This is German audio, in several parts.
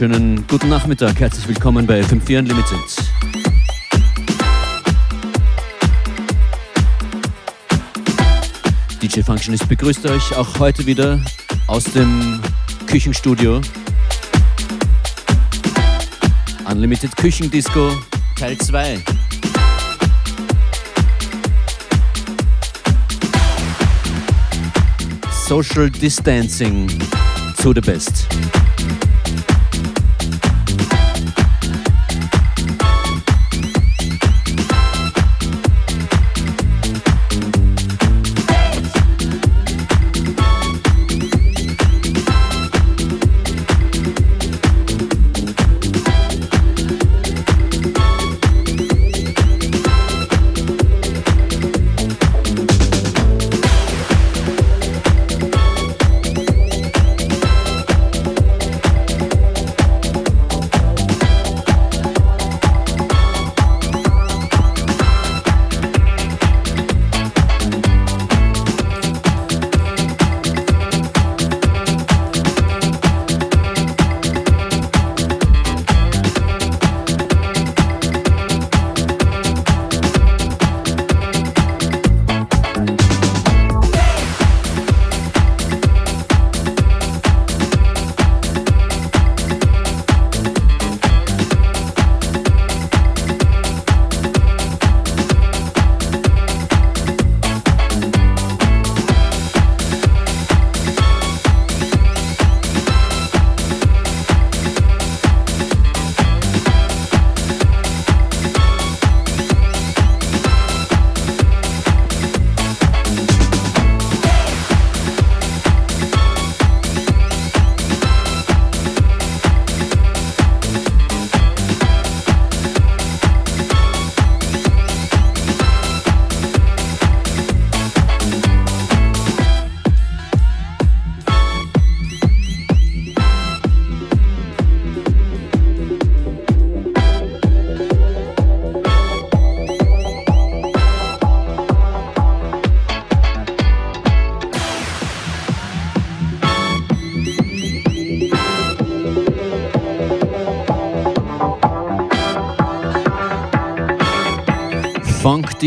wunderschönen guten Nachmittag. Herzlich willkommen bei FM4 Unlimited. DJ Functionist begrüßt euch auch heute wieder aus dem Küchenstudio. Unlimited Küchendisco Teil 2. Social Distancing to the best.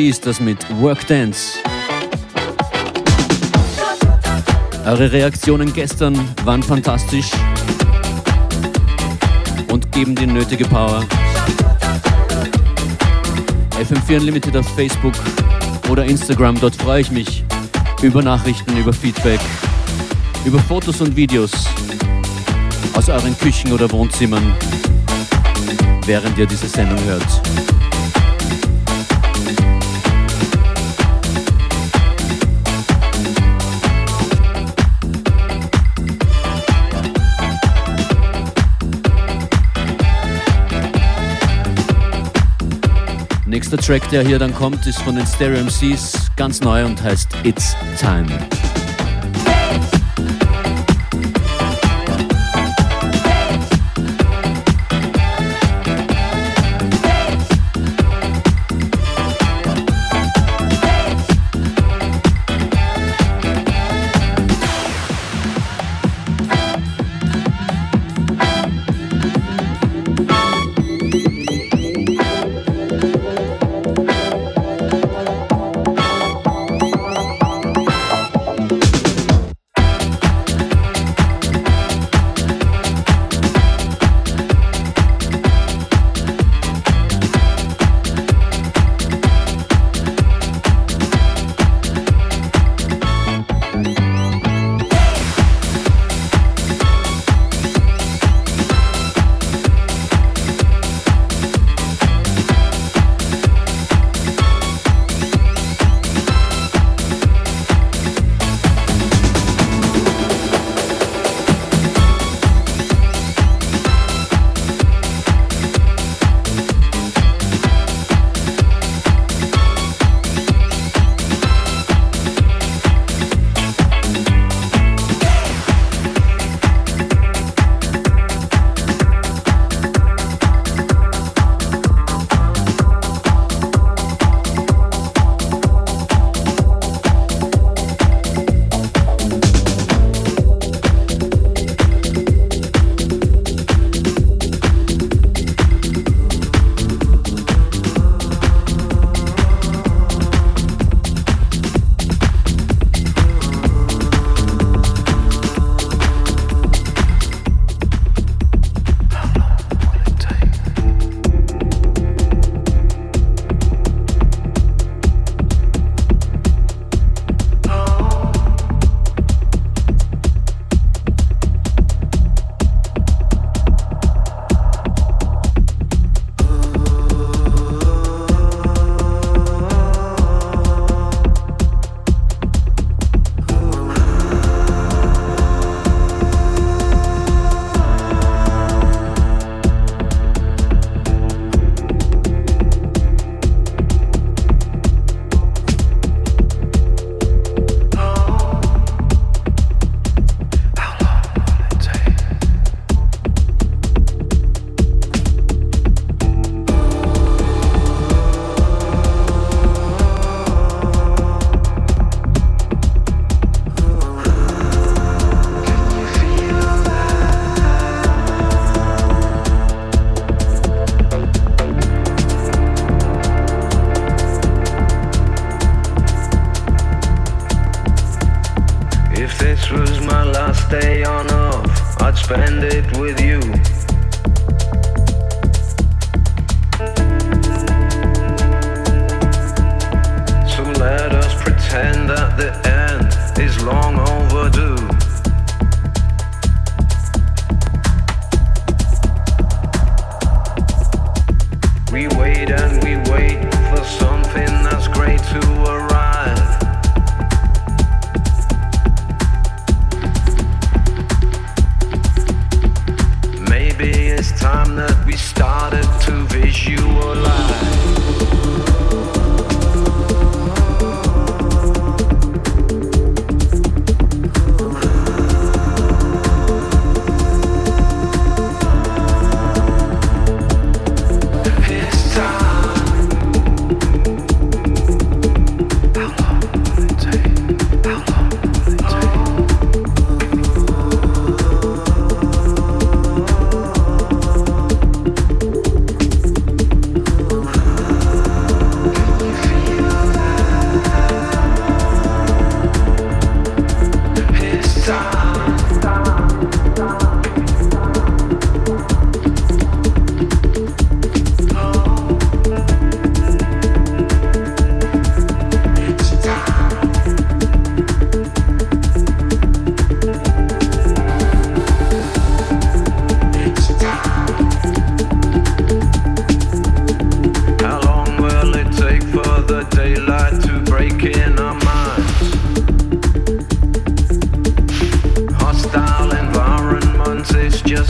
Ist das mit Work Dance. Eure Reaktionen gestern waren fantastisch und geben die nötige Power. FM4 Unlimited auf Facebook oder Instagram, dort freue ich mich über Nachrichten, über Feedback, über Fotos und Videos aus euren Küchen oder Wohnzimmern, während ihr diese Sendung hört. Nächster Track, der hier dann kommt, ist von den Stereo MCs, ganz neu und heißt It's Time.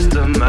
System.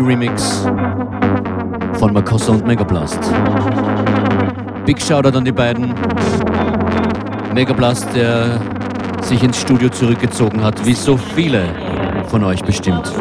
Remix von Makossa und Megablast. Big Shoutout an die beiden. Megablast, der sich ins Studio zurückgezogen hat, wie so viele von euch bestimmt.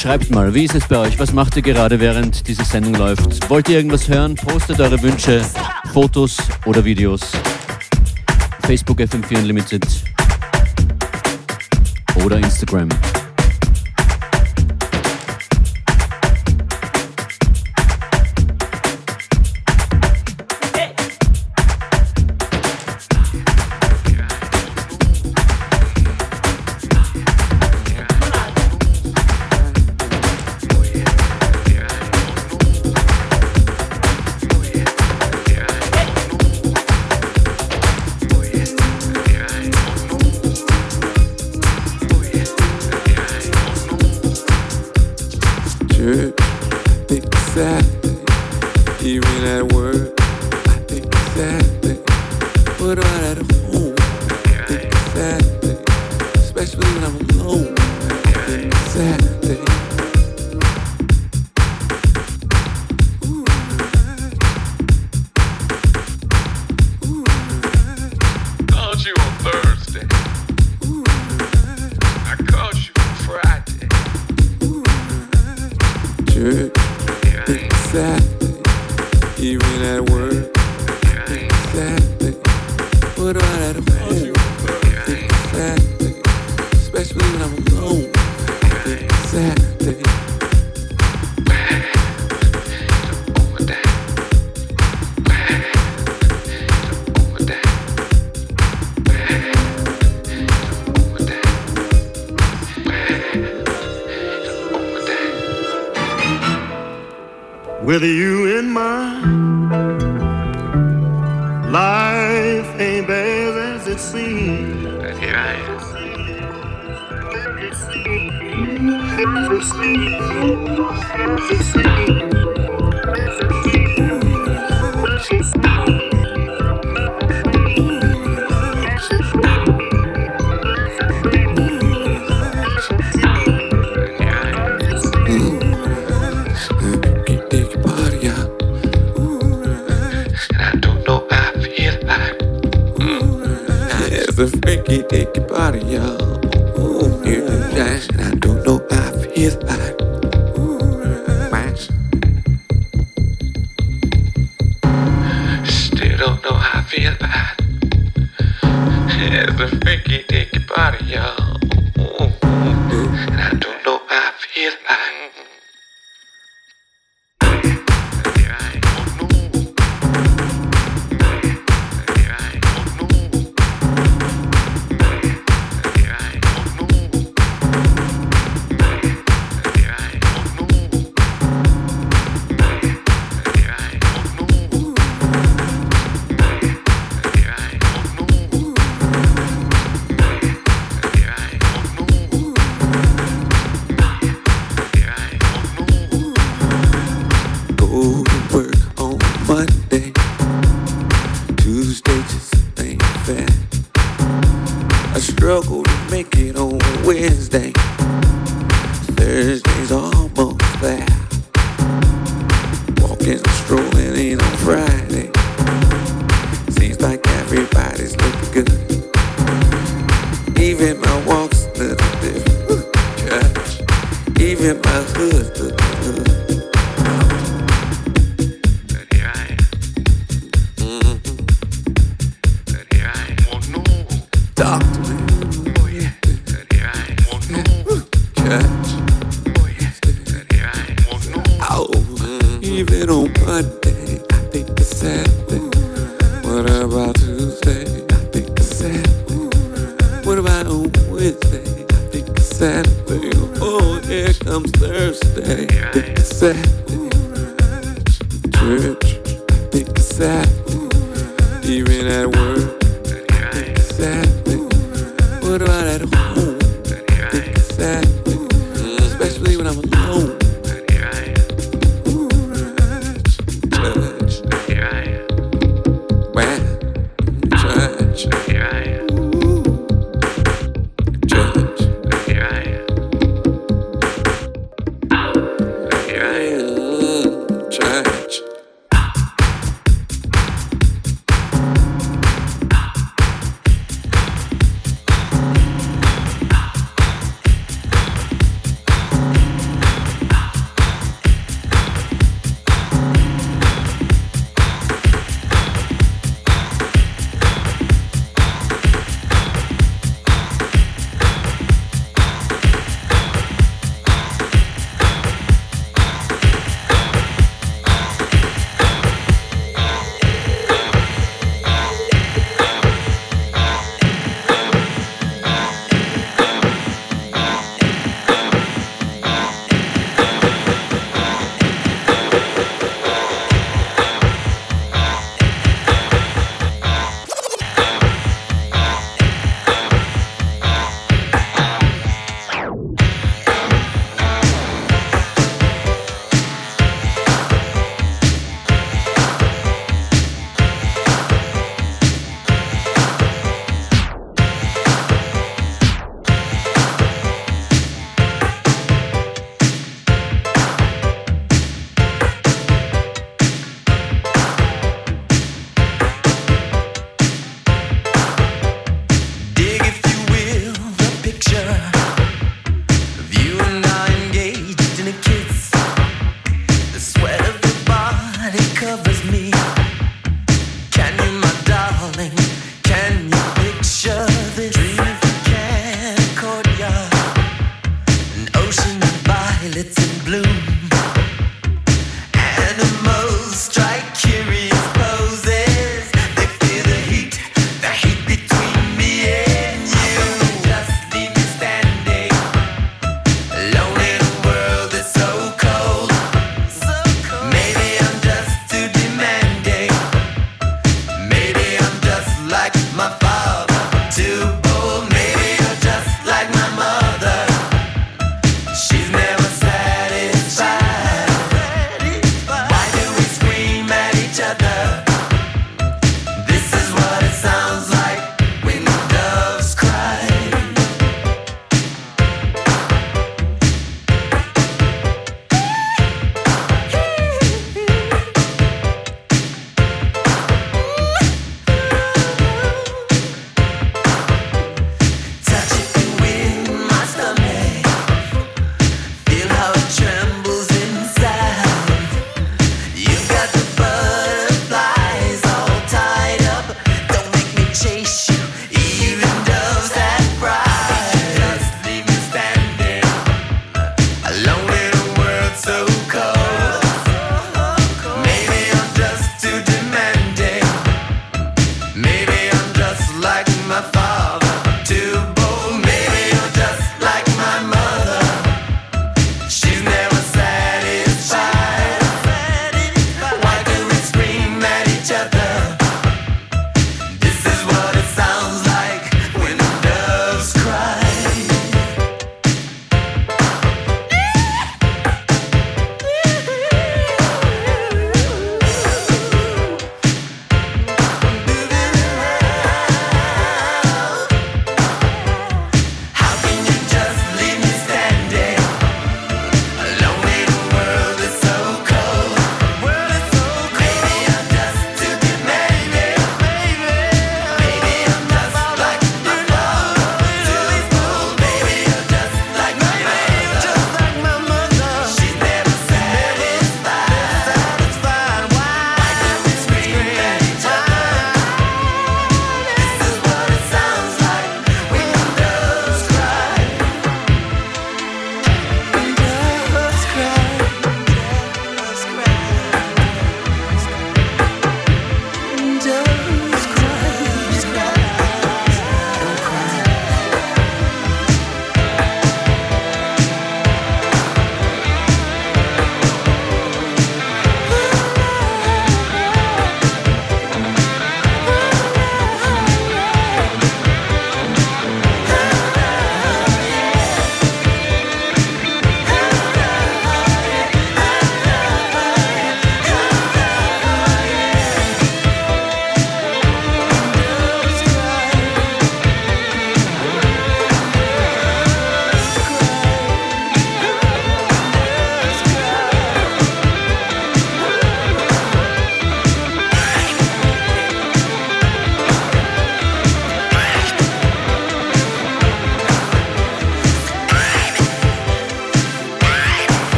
Schreibt mal, wie ist es bei euch? Was macht ihr gerade, während diese Sendung läuft? Wollt ihr irgendwas hören? Postet eure Wünsche, Fotos oder Videos. Facebook FM4 Unlimited oder Instagram. especially when I'm alone. Sad. Yeah, the freaky dicky body, y'all. Even at work.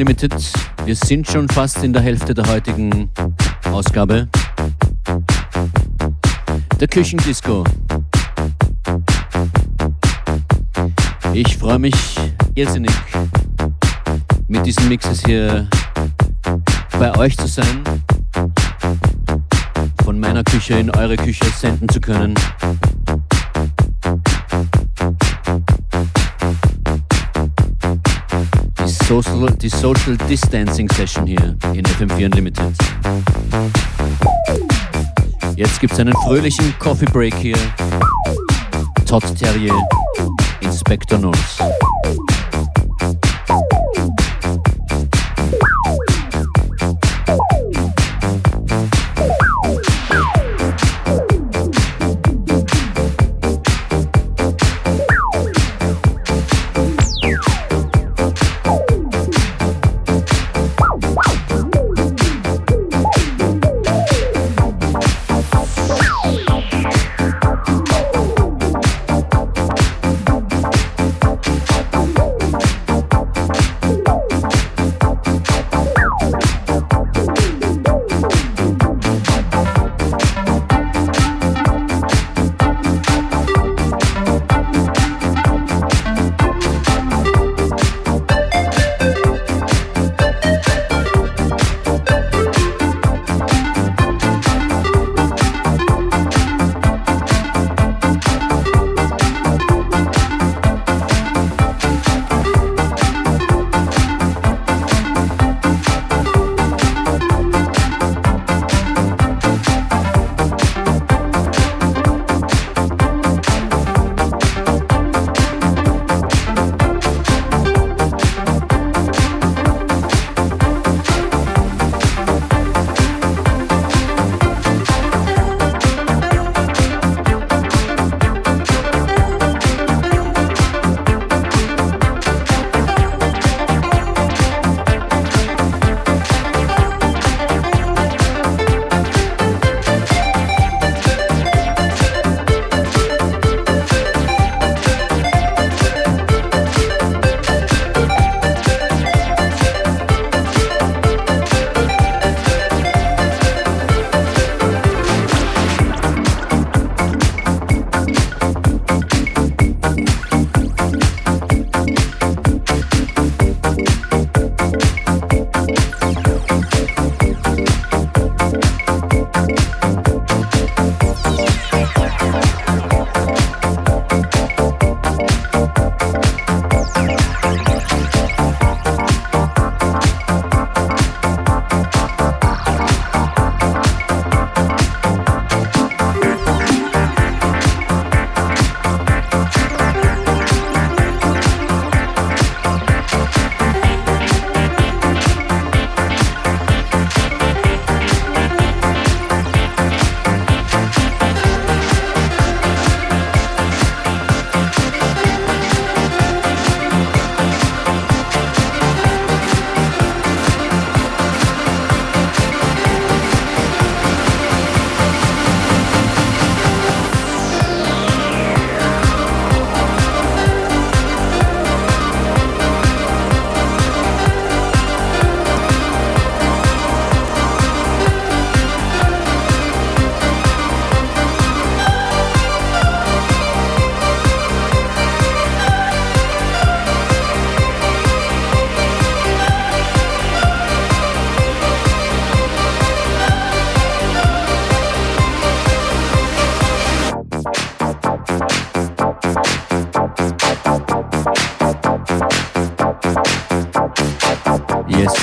Unlimited. Wir sind schon fast in der Hälfte der heutigen Ausgabe. Der Küchendisco. Ich freue mich irrsinnig, mit diesen Mixes hier bei euch zu sein, von meiner Küche in eure Küche senden zu können. Social, die Social Distancing Session hier in FM4 Unlimited. Jetzt gibt es einen fröhlichen Coffee Break hier. Todd Terrier, Inspector North.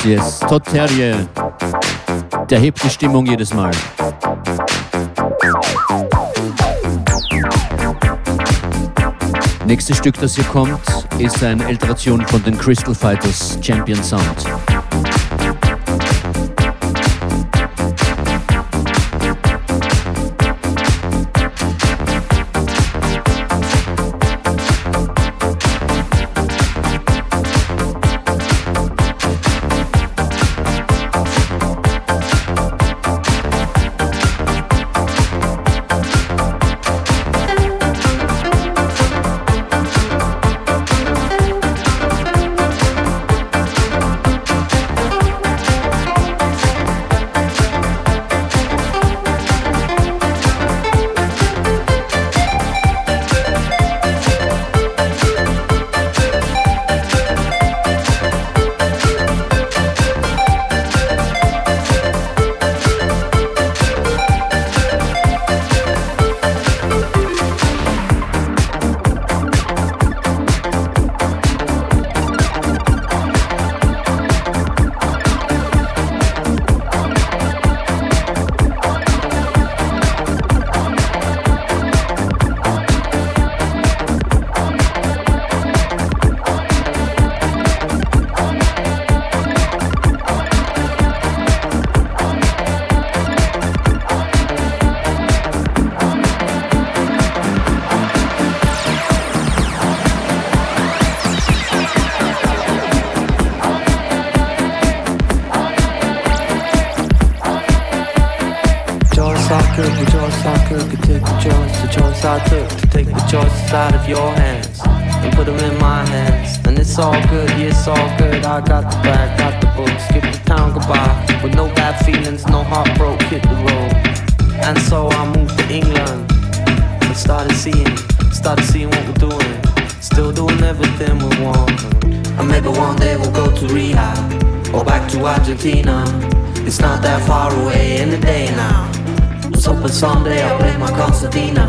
Yes. Todd Terrier. Der hebt die Stimmung jedes Mal. Nächstes Stück, das hier kommt, ist eine Alteration von den Crystal Fighters Champion Sound. Hit the road. And so I moved to England and started seeing, started seeing what we're doing. Still doing everything we want. And maybe one day we'll go to rehab or back to Argentina. It's not that far away in the day now. Was hoping someday I'll play my concertina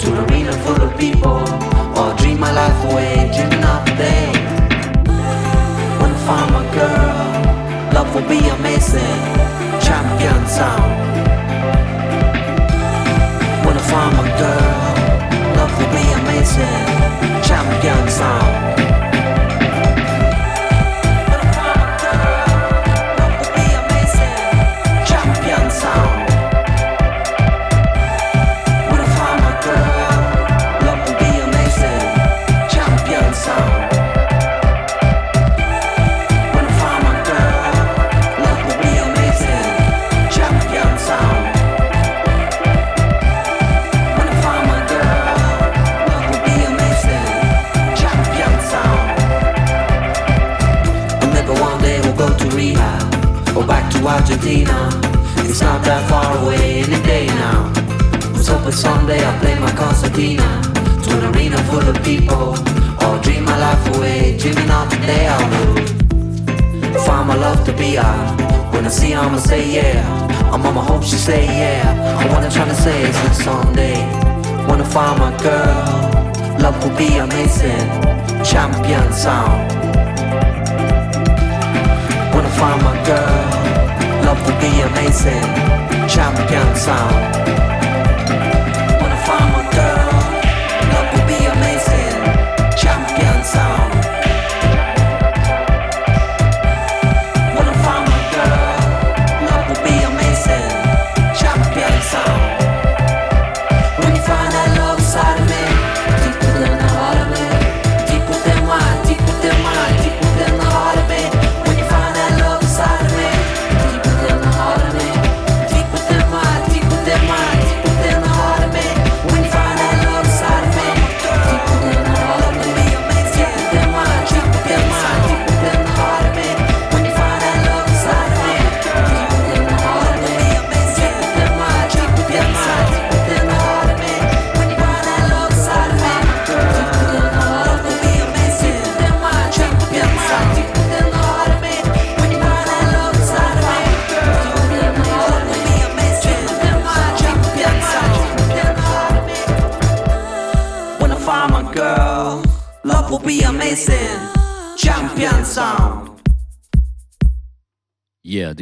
to an arena full of people, or dream my life away, dreaming of the day when I find my girl. Love will be amazing, champion sound. When I find my girl, love will be amazing, champion sound. It's not that far away in any day now. Was hoping someday I'll play my concertina to an arena full of people, or dream my life away, dreaming of the day I would find my love to be out. When I see her, I'ma say yeah. I'm mama hope she say yeah. I'm trying to say is that someday, wanna find my girl, love will be amazing, champion sound. Wanna find my girl, will be amazing, champion sound.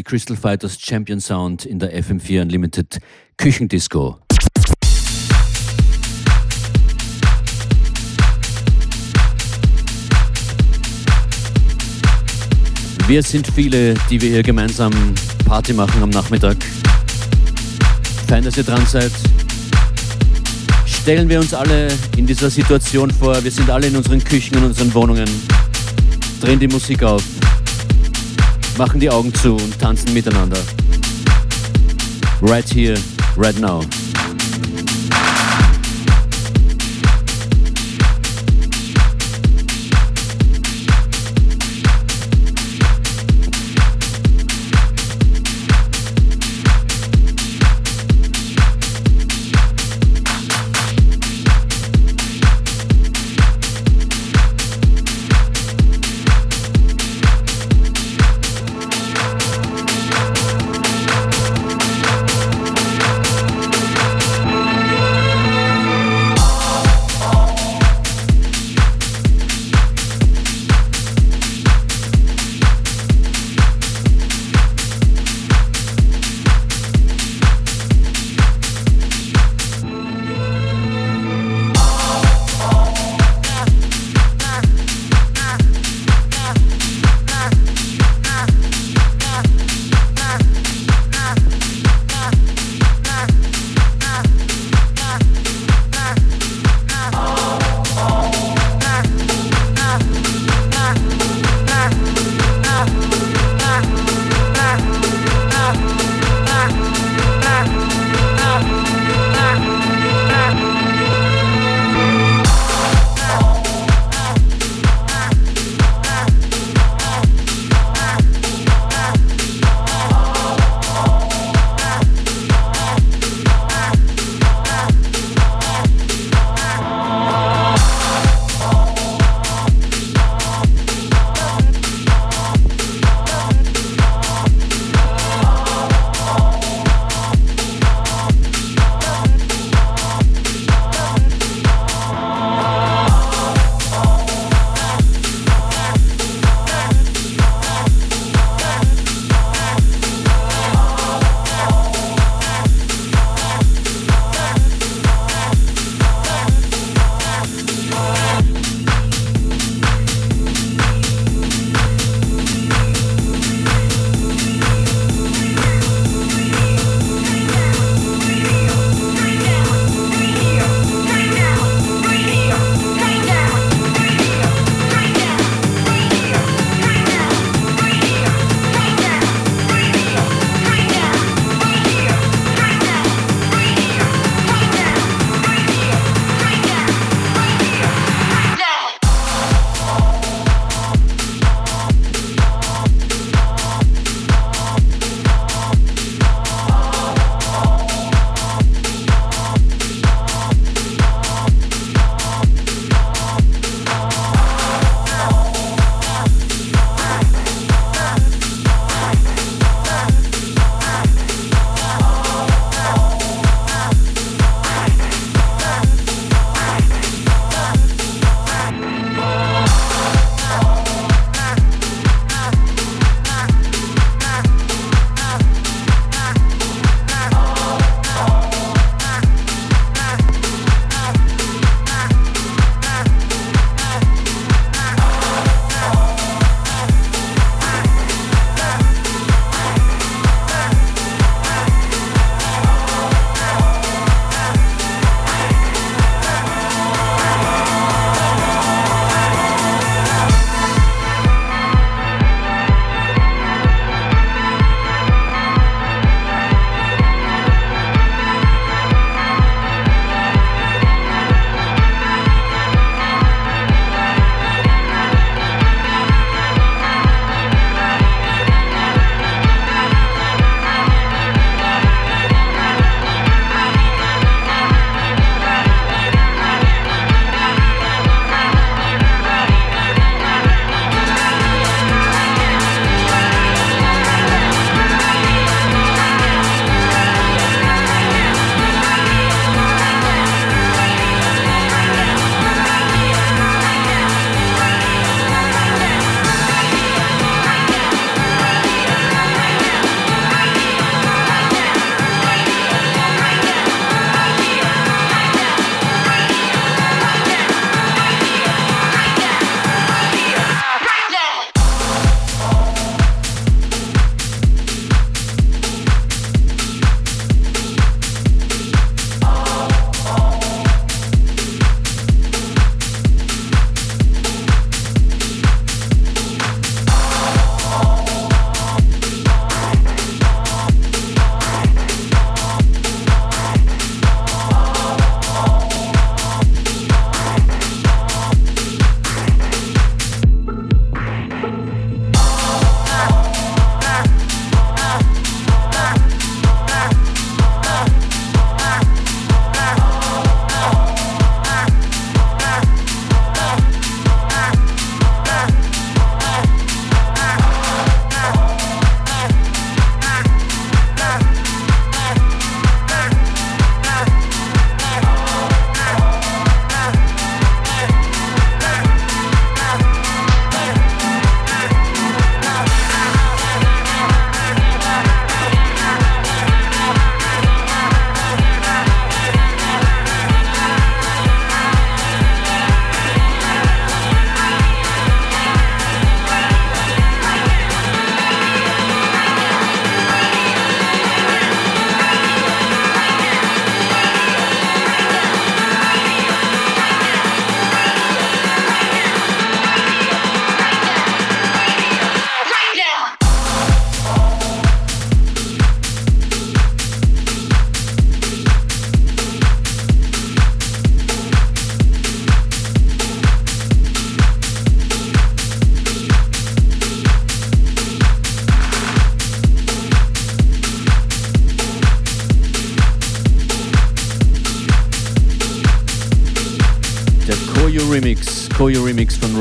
Die Crystal Fighters Champion Sound in der FM4 Unlimited Küchendisco. Wir sind viele, die wir hier gemeinsam Party machen am Nachmittag. Fein, dass ihr dran seid. Stellen wir uns alle in dieser Situation vor. Wir sind alle in unseren Küchen, in unseren Wohnungen. Drehen die Musik auf machen die Augen zu und tanzen miteinander. Right here, right now.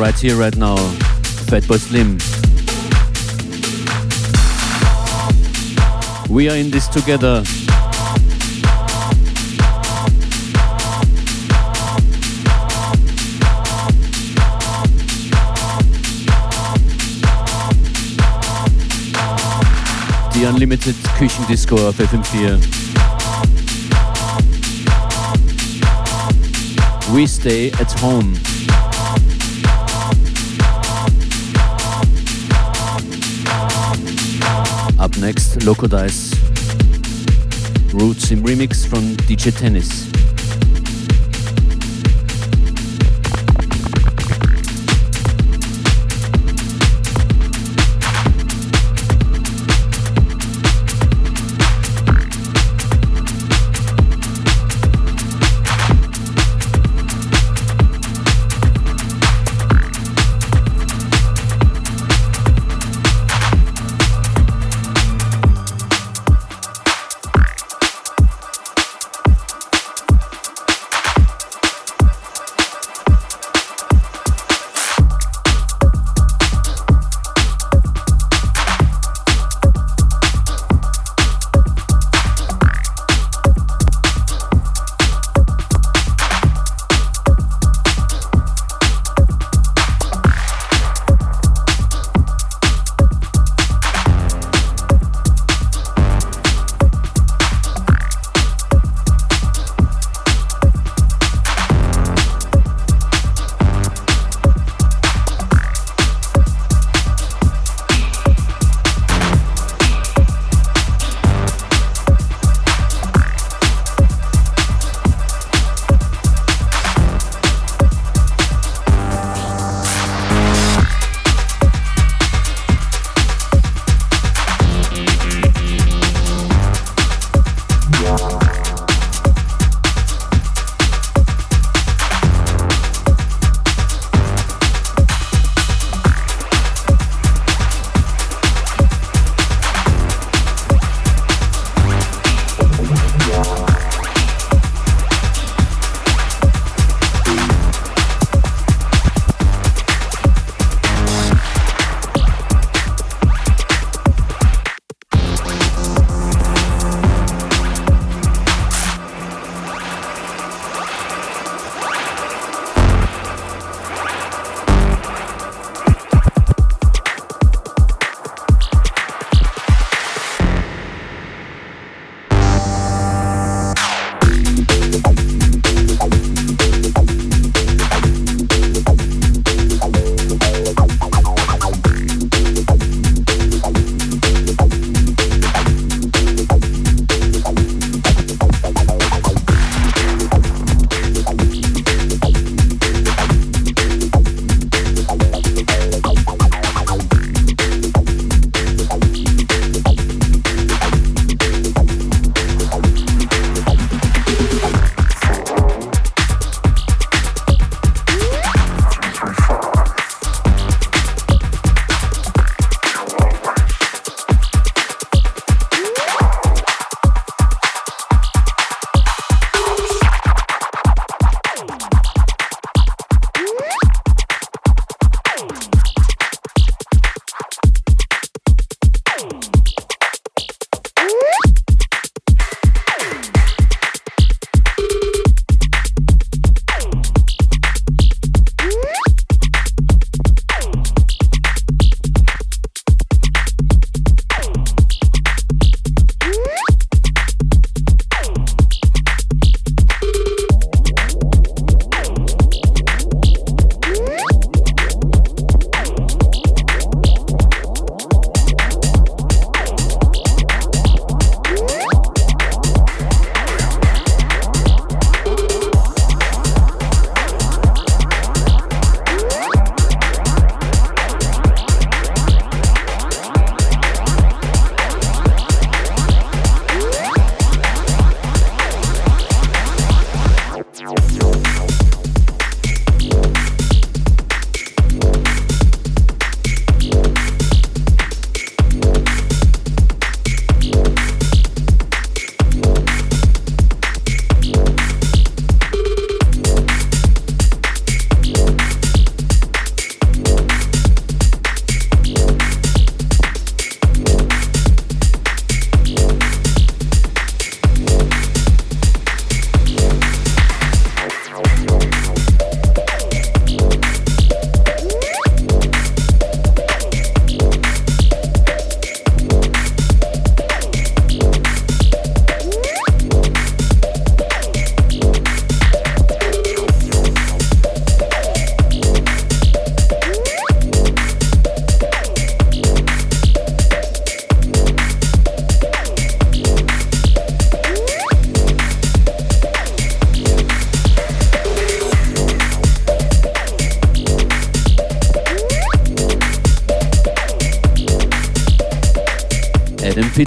Right Here, Right Now, Fatboy Slim. We are in this together. Die Unlimited Küchendisco auf FM4. We stay at home. Up next, Loco Dice. Roots im Remix von DJ Tennis.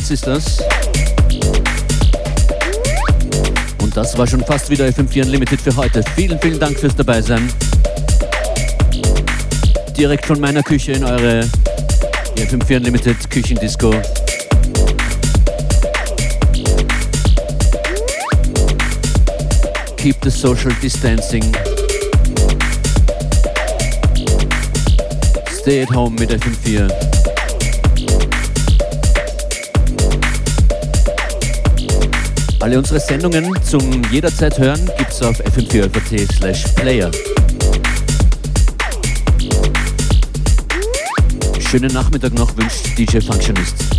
Pitts ist das. Und das war schon fast wieder FM4 Unlimited für heute. Vielen, vielen Dank fürs Dabeisein. Direkt von meiner Küche in eure FM4 Unlimited Küchendisco. Keep the social distancing. Stay at home mit FM4. Alle unsere Sendungen zum jederzeit hören gibt's auf fm4.at slash player. Schönen Nachmittag noch wünscht DJ Functionist.